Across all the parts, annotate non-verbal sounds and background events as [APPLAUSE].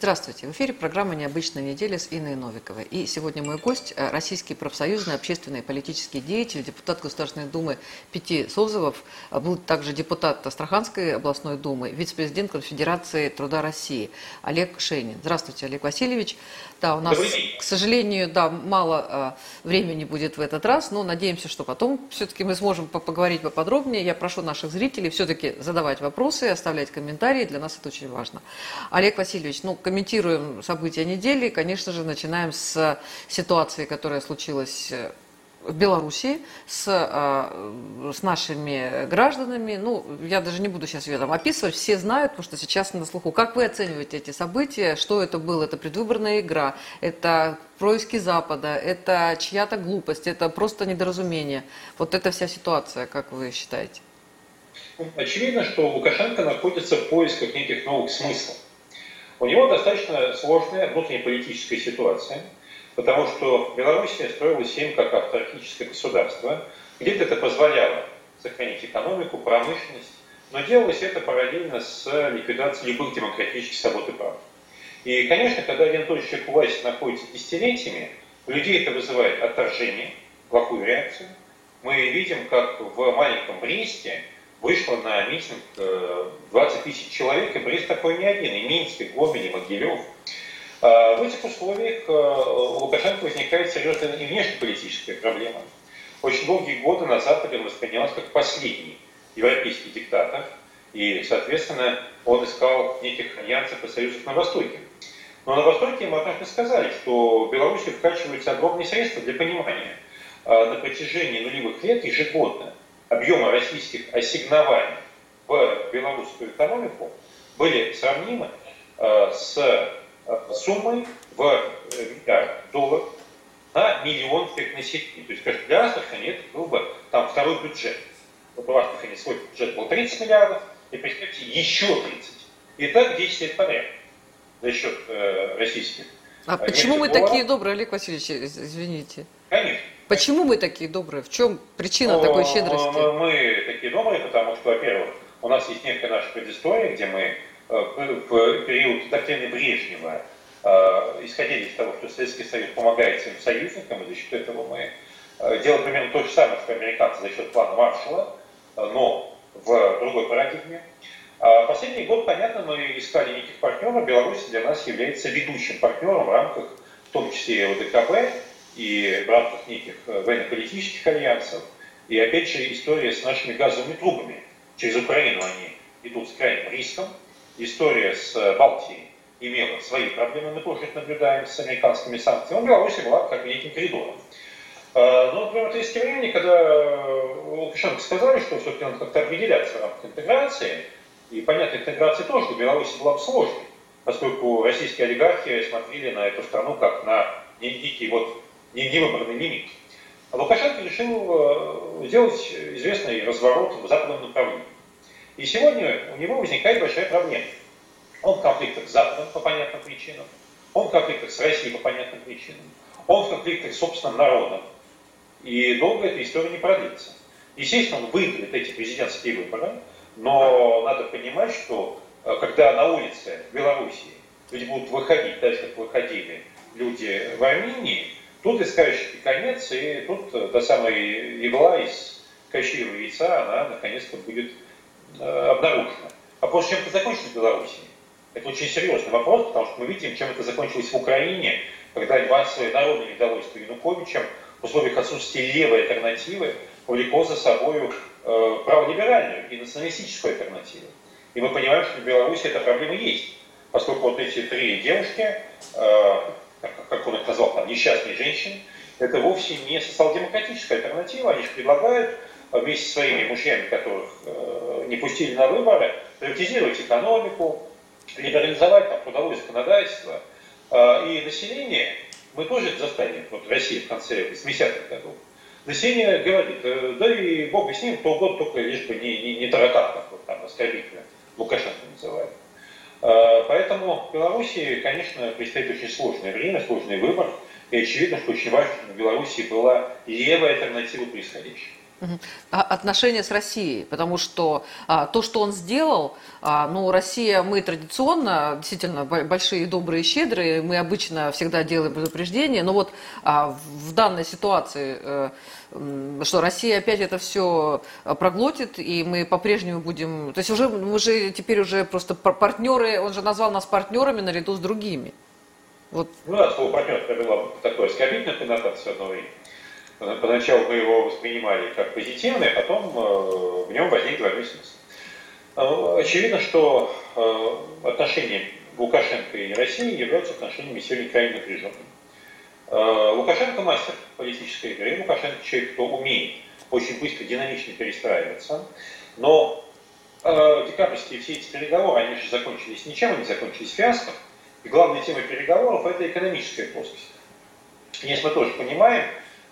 Здравствуйте. В эфире программа «Необычная неделя» с Инной Новиковой. И сегодня мой гость – российский профсоюзный, общественный и политический деятель, депутат Государственной Думы Пяти Созовов, был также депутат Астраханской областной Думы, вице-президент Конфедерации труда России Олег Шейнин. Здравствуйте, Олег Васильевич. Да, у нас, к сожалению, да, мало э, времени будет в этот раз, но надеемся, что потом все-таки мы сможем поговорить поподробнее. Я прошу наших зрителей все-таки задавать вопросы, оставлять комментарии, для нас это очень важно. Олег Васильевич, ну, комментируем события недели. Конечно же, начинаем с ситуации, которая случилась э, в Беларуси с, э, с нашими гражданами. Ну, я даже не буду сейчас ее там описывать, все знают, потому что сейчас на слуху. Как вы оцениваете эти события? Что это было? Это предвыборная игра? Это происки Запада? Это чья-то глупость? Это просто недоразумение? Вот эта вся ситуация, как вы считаете? Очевидно, что Лукашенко находится в поисках неких новых смыслов. У него достаточно сложная внутреннеполитическая ситуация, потому что Белоруссия строилась им как автархическое государство. Где-то это позволяло сохранить экономику, промышленность, но делалось это параллельно с ликвидацией любых демократических свобод и прав. И, конечно, когда один тот человек у власти находится десятилетиями, у людей это вызывает отторжение, плохую реакцию. Мы видим, как в маленьком Бресте вышло на митинг 20 э, тысяч человек, и Брест такой не один, и Минск, и Гомель, и Могилев. А, в этих условиях э, у Лукашенко возникает серьезная и внешнеполитическая проблема. Очень долгие годы на Западе он воспринимался как последний европейский диктатор, и, соответственно, он искал неких альянсов и союзов на Востоке. Но на Востоке ему однажды сказали, что в Беларуси вкачиваются огромные средства для понимания. А, на протяжении нулевых лет ежегодно объема российских ассигнований в белорусскую экономику были сравнимы э, с э, суммой в э, миллиард долларов на миллион населения. То есть, конечно, для Астрахани это был бы там второй бюджет. Вот у Астрахани свой бюджет был 30 миллиардов, и представьте, еще 30. И так 10 лет подряд за счет э, российских. А почему мы такие добрые, Олег Васильевич, извините? Почему мы такие добрые? В чем причина ну, такой щедрости? Мы такие добрые, потому что, во-первых, у нас есть некая наша предыстория, где мы э, в период доктрины Брежнева э, исходили из того, что Советский Союз помогает своим союзникам, и за счет этого мы э, делаем примерно то же самое, что американцы за счет плана Маршалла, но в другой парадигме. А последний год, понятно, мы искали неких партнеров. Беларусь для нас является ведущим партнером в рамках, в том числе и ОДКБ, и в рамках неких э, военно-политических альянсов. И опять же история с нашими газовыми трубами. Через Украину они идут с крайним риском. История с э, Балтией имела свои проблемы, мы тоже их наблюдаем с американскими санкциями. Беларусь была как неким коридором. Э, но, например, есть времени, когда Лукашенко сказали, что все-таки надо как-то определяться в рамках интеграции, и, понятно, интеграция тоже для Беларуси была бы сложной, поскольку российские олигархи смотрели на эту страну как на некий вот невыбранный лимит. А Лукашенко решил э, сделать известный разворот в западном направлении. И сегодня у него возникает большая проблема. Он в конфликтах с Западом по понятным причинам, он в конфликтах с Россией по понятным причинам, он в конфликтах с собственным народом. И долго эта история не продлится. Естественно, он выиграет эти президентские выборы, но надо понимать, что э, когда на улице в Белоруссии люди будут выходить, так как выходили люди в Армении, Тут искающий конец, и тут э, та самая игла из кащиевого яйца, она наконец-то будет э, обнаружена. Вопрос, чем это закончится в Беларуси? Это очень серьезный вопрос, потому что мы видим, чем это закончилось в Украине, когда массовое народное недовольство Януковичем в условиях отсутствия левой альтернативы повлекло за собой э, праволиберальную и националистическую альтернативу. И мы понимаем, что в Беларуси эта проблема есть, поскольку вот эти три девушки, э, как он их назвал, там, несчастные женщины, это вовсе не социал-демократическая альтернатива. Они же предлагают вместе со своими мужьями, которых э, не пустили на выборы, приватизировать экономику, либерализовать там, трудовое законодательство. Э, и население, мы тоже это застали, вот в России в конце 80-х годов, население говорит, э, да и бог с ним, кто угодно, только лишь бы не, не, не таракан, как вот там оскорбительно Лукашенко называют. Э, поэтому в Беларуси, конечно, предстоит очень сложное время, сложный выбор. И очевидно, что очень важно, чтобы в Беларуси была левая альтернатива происходящему. А отношения с Россией, потому что а, то, что он сделал, а, ну, Россия, мы традиционно, действительно, большие, добрые, щедрые, мы обычно всегда делаем предупреждения, но вот а, в данной ситуации, а, что Россия опять это все проглотит, и мы по-прежнему будем, то есть уже, мы же теперь уже просто партнеры, он же назвал нас партнерами наряду с другими. Вот. Ну да, слово партнер было такое оскорбительное коннотацию одно время. Поначалу мы его воспринимали как позитивный, а потом э, в нем возник смысл. Э, очевидно, что э, отношения Лукашенко и России являются отношениями сегодня крайне напряженными. Лукашенко мастер политической игры, Лукашенко человек, кто умеет очень быстро, динамично перестраиваться, но декабрьские все эти переговоры, они же закончились ничем, они закончились фиаско, и главная тема переговоров – это экономическая плоскость. Если мы тоже понимаем,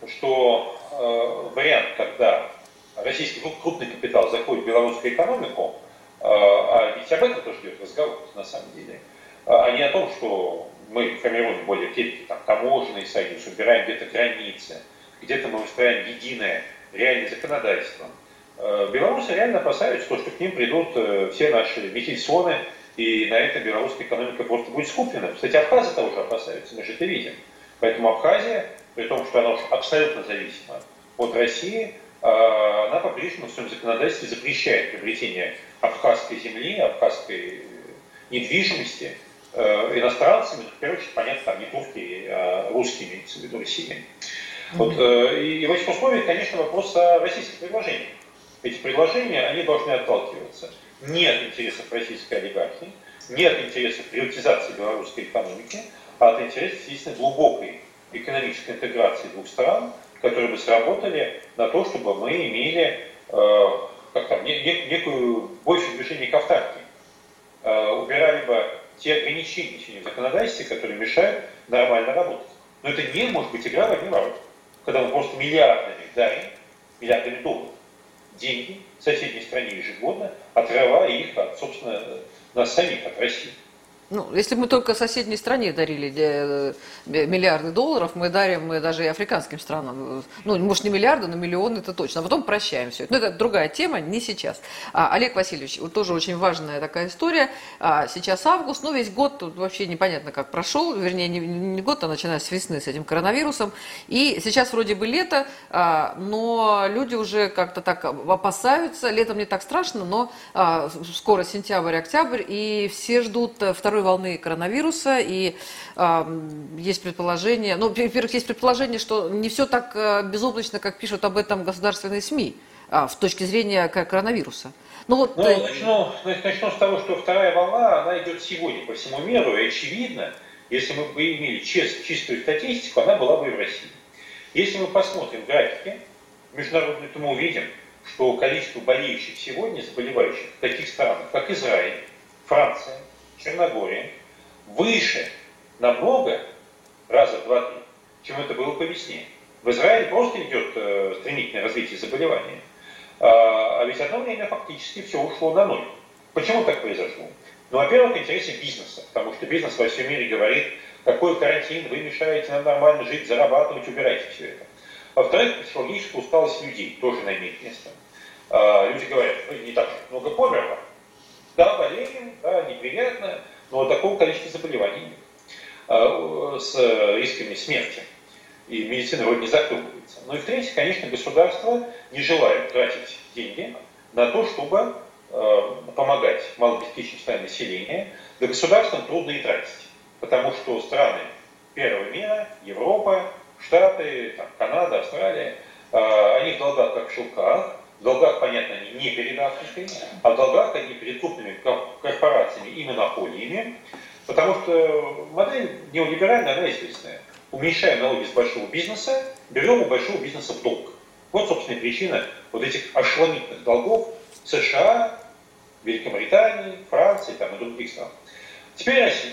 что э, вариант, когда российский крупный капитал заходит в белорусскую экономику, э, а ведь об этом тоже идет разговор на самом деле, а не о том, что мы формируем более крепкий там, таможенный союз, убираем где-то границы, где-то мы устраиваем единое реальное законодательство. Э, белорусы реально опасаются, что к ним придут э, все наши Михельсоны, и на этом белорусская экономика просто будет скуплена. Кстати, Абхазы тоже опасаются, мы же это видим. Поэтому Абхазия при том, что она абсолютно зависима от России, а, она по-прежнему в своем законодательстве запрещает приобретение абхазской земли, абхазской э, недвижимости э, иностранцами, ну, в первую очередь, понятно, там не турки, а русскими, имеется в виду Россиями. Вот, э, и в этих условиях, конечно, вопрос о российских предложениях. Эти предложения, они должны отталкиваться не от интересов российской олигархии, не от интересов приватизации белорусской экономики, а от интересов, естественно, глубокой экономической интеграции двух стран, которые бы сработали на то, чтобы мы имели э, как там, не, не, некую большее движение к автарке. Э, убирали бы те ограничения в законодательстве, которые мешают нормально работать. Но это не может быть игра в одни ворота, когда мы просто миллиардами дарим, миллиардами долларов, деньги соседней стране ежегодно, отрывая их от, собственно, нас самих, от России. Ну, если мы только соседней стране дарили э, миллиарды долларов, мы дарим мы даже и африканским странам. Ну, может, не миллиарды, но миллионы это точно. А потом прощаем все это. Но это другая тема, не сейчас. А, Олег Васильевич, вот тоже очень важная такая история. А, сейчас август, ну, весь год тут вообще непонятно, как прошел. Вернее, не, не год, а начиная с весны с этим коронавирусом. И сейчас вроде бы лето, а, но люди уже как-то так опасаются. Летом не так страшно, но а, скоро сентябрь, октябрь, и все ждут второй второй волны коронавируса, и э, есть предположение, ну, во-первых, есть предположение, что не все так э, безоблачно, как пишут об этом государственные СМИ, э, с точки зрения коронавируса. Ну, вот, ну, э... начну, начну с того, что вторая волна, она идет сегодня по всему миру, и очевидно, если мы бы имели чист, чистую статистику, она была бы и в России. Если мы посмотрим графики международные, то мы увидим, что количество болеющих сегодня, заболевающих в таких странах, как Израиль, Франция, Черногории выше намного, раза в два-три, чем это было по весне. В Израиле просто идет э, стремительное развитие заболевания. А, а ведь одно время фактически все ушло на ноль. Почему так произошло? Ну, во-первых, интересы бизнеса, потому что бизнес во всем мире говорит, какой карантин, вы мешаете нам нормально жить, зарабатывать, убирайте все это. Во-вторых, психологическая усталость людей тоже имеет место. А, люди говорят, не так много померло, да, болеем, да, неприятно, но такого количества заболеваний нет а, с рисками смерти. И медицина вроде не закрывается. Ну и в-третьих, конечно, государство не желает тратить деньги на то, чтобы э, помогать малообеспеченным слоям населения. Да государствам трудно и тратить, потому что страны первого мира, Европа, Штаты, там, Канада, Австралия, э, они в долгах как в шелках, в долгах, понятно, они не перед Африкой, а в долгах они перед крупными корпорациями и монополиями, потому что модель неолиберальная, она известная. Уменьшаем налоги с большого бизнеса, берем у большого бизнеса в долг. Вот, собственно, причина вот этих ошеломительных долгов США, Великобритании, Франции там, и других стран. Теперь Россия.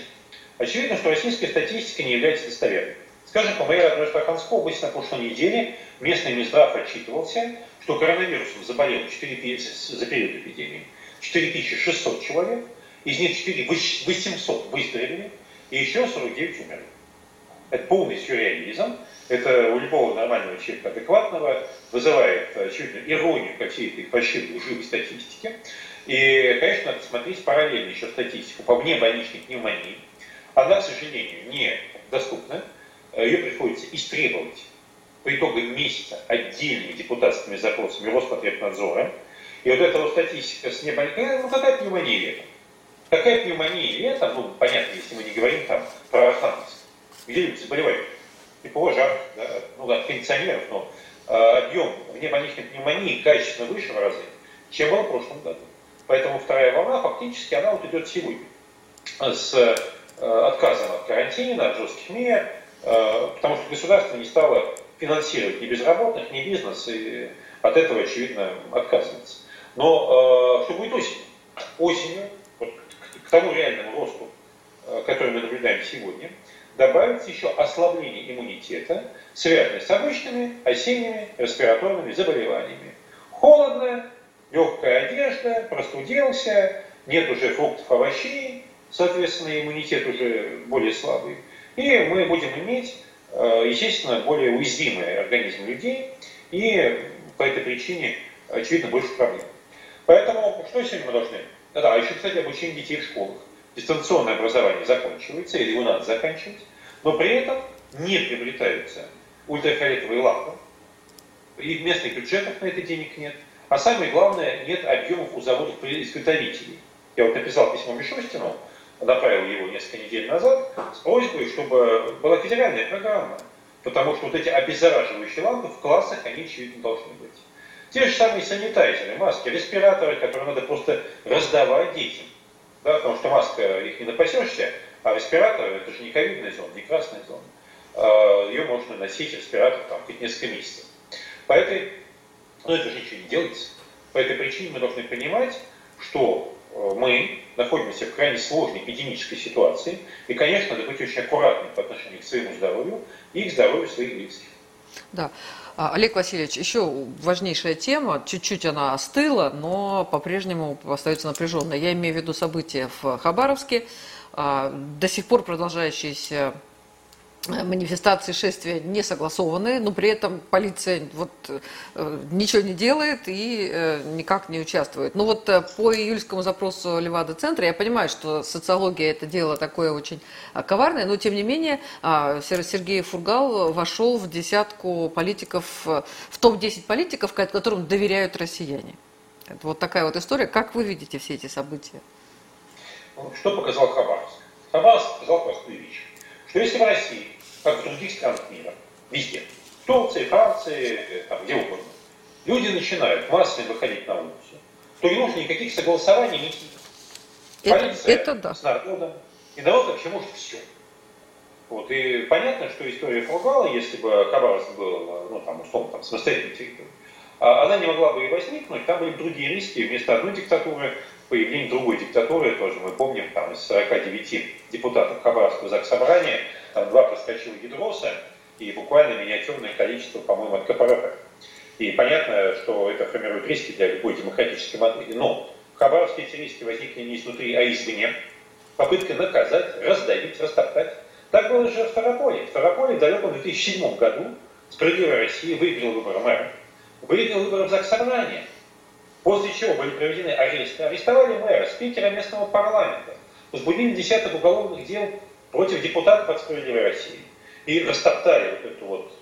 Очевидно, что российская статистика не является достоверной. Скажем, по моей родной Астраханской области на прошлой неделе местный Минздрав отчитывался, что коронавирусом заболело 4, за период эпидемии 4600 человек, из них 4, 800 выздоровели, и еще 49 умерли. Это полный сюрреализм. Это у любого нормального человека адекватного вызывает очевидно иронию ко всей этой фальшивой лживой статистики. И, конечно, надо смотреть параллельно еще статистику по внебольничной пневмонии. Она, к сожалению, не доступна. Ее приходится истребовать по итогам месяца отдельными депутатскими запросами Роспотребнадзора. И вот эта вот статистика с небольшой, ну какая пневмония летом? Какая пневмония летом, ну понятно, если мы не говорим там про Архангельск, где люди заболевают, тепло, жарко, да, ну от кондиционеров, но э, объем внебольничной пневмонии качественно выше в разы, чем было в прошлом году. Поэтому вторая волна фактически она вот идет сегодня с э, отказом от карантина, от жестких мер, э, потому что государство не стало финансировать ни безработных, ни бизнес, и от этого, очевидно, отказывается. Но э, что будет осенью? Осенью, вот, к, к тому реальному росту, э, который мы наблюдаем сегодня, добавится еще ослабление иммунитета, связанное с обычными осенними респираторными заболеваниями. Холодно, легкая одежда, простудился, нет уже фруктов, овощей, соответственно, иммунитет уже более слабый. И мы будем иметь Э, естественно, более уязвимый организм людей, и по этой причине, очевидно, больше проблем. Поэтому что сегодня мы должны? Да, еще, кстати, обучение детей в школах. Дистанционное образование заканчивается, или его надо заканчивать, но при этом не приобретаются ультрафиолетовые лампы, и в местных бюджетах на это денег нет. А самое главное, нет объемов у заводов-изготовителей. Я вот написал письмо Мишустину, направил его несколько недель назад с просьбой, чтобы была федеральная программа. Потому что вот эти обеззараживающие лампы в классах, они, очевидно, должны быть. Те же самые санитайзеры, маски, респираторы, которые надо просто раздавать детям. Да, потому что маска, их не напасешься, а респиратор, это же не ковидная зона, не красная зона. А, Ее можно носить, респиратор, там, хоть несколько месяцев. По этой, ну это же ничего не делается. По этой причине мы должны понимать, что мы находимся в крайне сложной эпидемической ситуации, и, конечно, надо быть очень аккуратным по отношению к своему здоровью и к здоровью своих близких. Да. А, Олег Васильевич, еще важнейшая тема, чуть-чуть она остыла, но по-прежнему остается напряженной. Я имею в виду события в Хабаровске, а, до сих пор продолжающиеся манифестации, шествия не согласованы, но при этом полиция вот э, ничего не делает и э, никак не участвует. Ну вот э, по июльскому запросу Левада-центра я понимаю, что социология это дело такое очень коварное, но тем не менее а, Сергей Фургал вошел в десятку политиков, в топ-10 политиков, которым доверяют россияне. Это вот такая вот история. Как вы видите все эти события? Что показал Хабаровск? Хабаровск показал простую вещь, что если в России как в других странах мира, везде, в Турции, Франции, там, где угодно, люди начинают массово выходить на улицу, то не нужно никаких согласований, никаких. Полиция это, это да. с народом, и народ вообще может все. Вот, и понятно, что история Фургала, если бы Хабаровск был, ну, там, условно, там, самостоятельной территорией, а она не могла бы и возникнуть, там были другие риски, вместо одной диктатуры появление другой диктатуры, тоже мы помним, там из 49 депутатов Хабаровского заксобрания там два проскочила гидроса и буквально миниатюрное количество, по-моему, от КПРФ. И понятно, что это формирует риски для любой демократической модели. Но в Хабаровске эти риски возникли не изнутри, а извне. Попытка наказать, раздавить, растоптать. Так было же в Ставрополе. В Ставрополе в далеком 2007 году «Справедливая Россия» выиграла выборы мэра. Выиграл выборы в Заксобрание. После чего были проведены аресты. Арестовали мэра, спикера местного парламента. Возбудили десяток уголовных дел против депутатов от «Справедливой России». И растоптали вот эту вот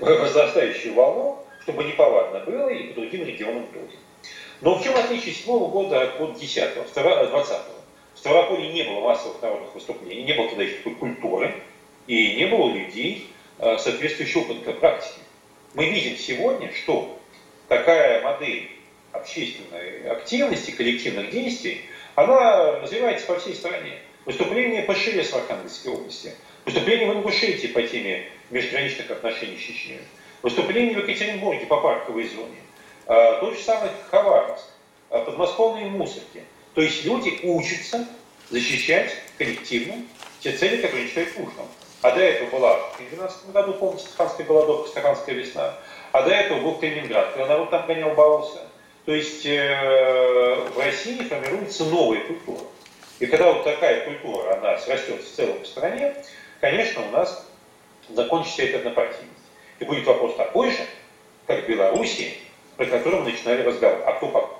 э, [LAUGHS] возрастающую волну, чтобы неповадно было и по другим регионам тоже. Но в чем отличие седьмого года от года 10 20 В Ставрополе не было массовых народных выступлений, не было тогда еще такой культуры, и не было людей, э, соответствующей опыта практики. Мы видим сегодня, что такая модель общественной активности, коллективных действий, она развивается по всей стране. Выступление по Шиле в Архангельской области. Выступление в Ингушетии по теме межграничных отношений с Чечней. Выступление в Екатеринбурге по парковой зоне. А, тот же самый Хабаровск. А, подмосковные мусорки. То есть люди учатся защищать коллективно те цели, которые считают нужным. А до этого была в 2012 году, помните, Стаханская голодовка, Стаханская весна. А до этого был Калининград, когда народ там гонял, боролся. То есть э, в России формируется новая культура. И когда вот такая культура, она срастет в целом в стране, конечно, у нас закончится эта однопартийность. И будет вопрос такой же, как в Беларуси, про который мы начинали разговор. А кто потом?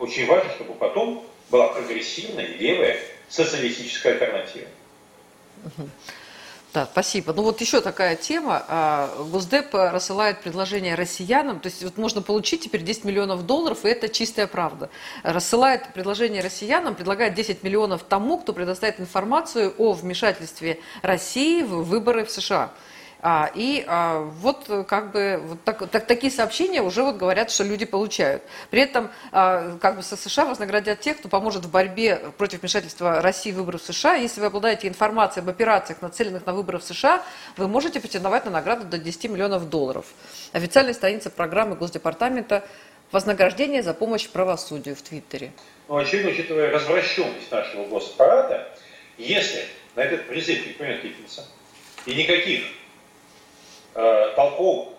Очень важно, чтобы потом была прогрессивная, левая, социалистическая альтернатива. Да, спасибо. Ну вот еще такая тема. А, Госдеп рассылает предложение россиянам, то есть вот можно получить теперь 10 миллионов долларов, и это чистая правда. Рассылает предложение россиянам, предлагает 10 миллионов тому, кто предоставит информацию о вмешательстве России в выборы в США. А, и а, вот как бы вот так, так, такие сообщения уже вот говорят, что люди получают. При этом а, как бы со США вознаградят тех, кто поможет в борьбе против вмешательства России в выборы в США. Если вы обладаете информацией об операциях, нацеленных на выборы в США, вы можете претендовать на награду до 10 миллионов долларов. Официальная страница программы Госдепартамента «Вознаграждение за помощь правосудию» в Твиттере. Ну, очевидно, учитывая развращенность нашего госаппарата, если на этот призыв никто не откликнется, и никаких э, толковых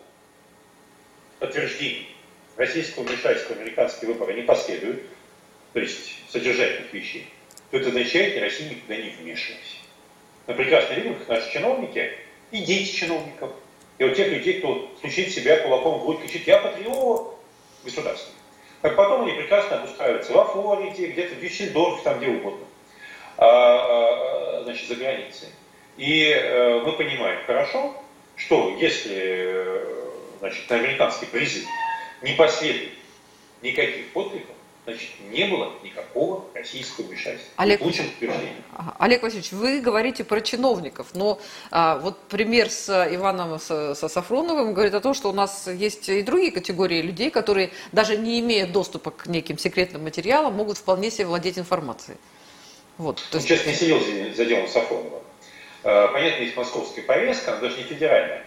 подтверждений российского вмешательства в американские выборы не последует, то есть содержательных вещей, то это означает, что Россия никуда не вмешивалась. Мы прекрасно видим, как наши чиновники и дети чиновников, и вот тех людей, кто стучит себя кулаком в грудь, кричит «я патриот государства». Как потом они прекрасно обустраиваются во Флориде, где-то в Дюссельдорфе, там где угодно, а, а, значит, за границей. И э, мы понимаем хорошо, что если э, значит, на американский призыв не последует никаких подвигов, значит, не было никакого российского вмешательства. Олег, Олег Васильевич, вы говорите про чиновников, но а, вот пример с Иваном с, со Сафроновым говорит о том, что у нас есть и другие категории людей, которые, даже не имея доступа к неким секретным материалам, могут вполне себе владеть информацией. Вот, то есть... Сейчас не сидел за делом Сафронова. Э, понятно, есть московская повестка, она даже не федеральная.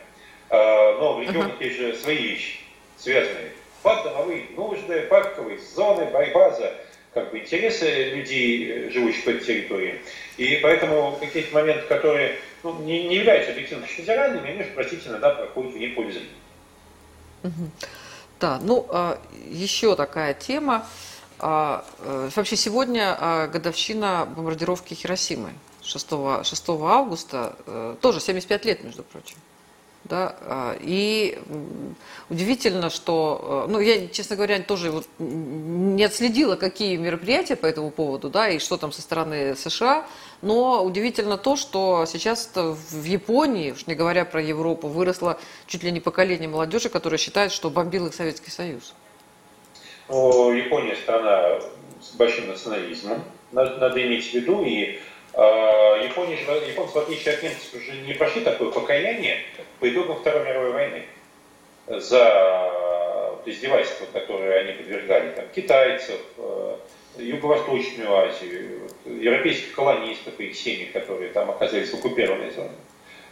Э, но в регионах uh-huh. есть же свои вещи, связанные. Под домовые нужды, парковые зоны, борьба за как бы, интересы людей, э, живущих в этой территории. И поэтому какие-то моменты, которые ну, не, не являются объективно федеральными, они же, простите, иногда проходят вне зрения. Uh-huh. Да, ну, а, еще такая тема. А, вообще сегодня годовщина бомбардировки Хиросимы. 6, 6 августа, э, тоже 75 лет, между прочим. Да, а, и удивительно, что, э, ну, я, честно говоря, тоже вот не отследила, какие мероприятия по этому поводу, да, и что там со стороны США, но удивительно то, что сейчас в Японии, уж не говоря про Европу, выросло чуть ли не поколение молодежи, которое считает, что бомбил их Советский Союз. Ну, Япония страна с большим национализмом, надо, иметь в виду, и Япония, японцы, в отличие от немцев, уже не прошли такое покаяние по итогам Второй мировой войны за издевательства, которые они подвергали там, китайцев, э, Юго-Восточную Азию, европейских колонистов и их семьи, которые там оказались в оккупированной зоне.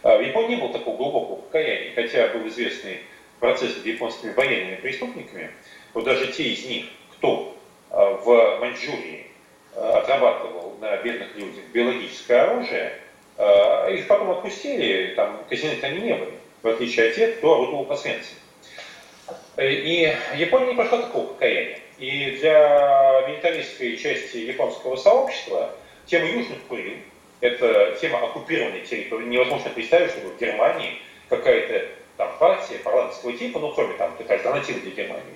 А в Японии не было такого глубокого покаяния, хотя был известный процесс над японскими военными преступниками. Вот даже те из них, кто а, в Маньчжурии отрабатывал на бедных людях биологическое оружие, а, их потом отпустили, там казнены они не были, в отличие от тех, кто орудовал по И Япония не прошла такого покаяния. И для милитаристской части японского сообщества тема Южных Курил, это тема оккупированной территории. Невозможно представить, чтобы в Германии какая-то там партия парламентского типа, ну кроме там альтернативы для Германии,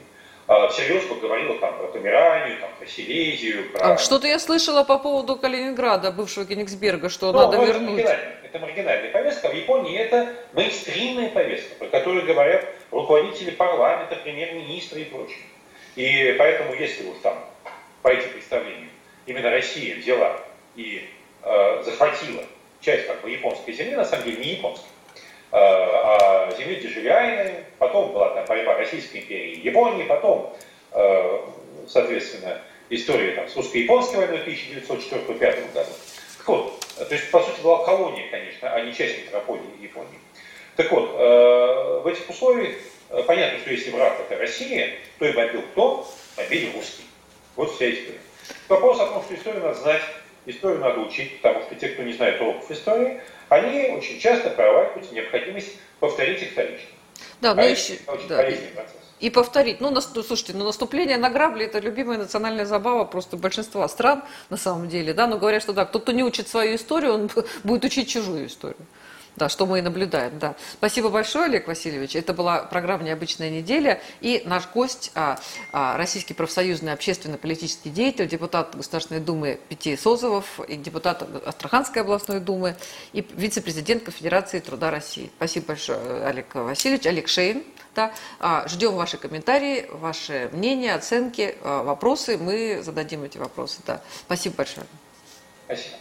всерьез поговорила там про Померанию, там, про Силезию. Про... А, что-то я слышала по поводу Калининграда, бывшего Кенигсберга, что ну, надо ну, вернуть. Это маргинальная, это маргинальная повестка. В Японии это мейнстримная повестка, про которую говорят руководители парламента, премьер-министры и прочее. И поэтому, если уж там по этим представлениям именно Россия взяла и э, захватила часть как бы японской земли, на самом деле не японской, Э, а земли Дежавиайны, потом была там борьба Российской империи и Японии, потом, э, соответственно, история там, с русско-японской войной 1904-1905 году. Так вот, то есть, по сути, была колония, конечно, а не часть метрополии Японии. Так вот, э, в этих условиях понятно, что если враг это Россия, то и бомбил кто? Бомбили русские. Вот вся история. Вопрос о том, что историю надо знать, историю надо учить, потому что те, кто не знает уроков истории, они очень часто проваливают необходимость повторить их вторично. Да, но еще, да. И повторить. Ну, на, ну, слушайте, ну, наступление на грабли – это любимая национальная забава просто большинства стран, на самом деле, да, но говорят, что да, кто, кто не учит свою историю, он [LAUGHS] будет учить чужую историю. Да, что мы и наблюдаем, да. Спасибо большое, Олег Васильевич. Это была программа «Необычная неделя». И наш гость, а, а, российский профсоюзный общественно-политический деятель, депутат Государственной Думы Пяти Созовов, и депутат Астраханской областной думы, и вице-президент Конфедерации труда России. Спасибо большое, Олег Васильевич. Олег Шейн. Да. А, ждем ваши комментарии, ваши мнения, оценки, а, вопросы. Мы зададим эти вопросы. Да. Спасибо большое. Спасибо.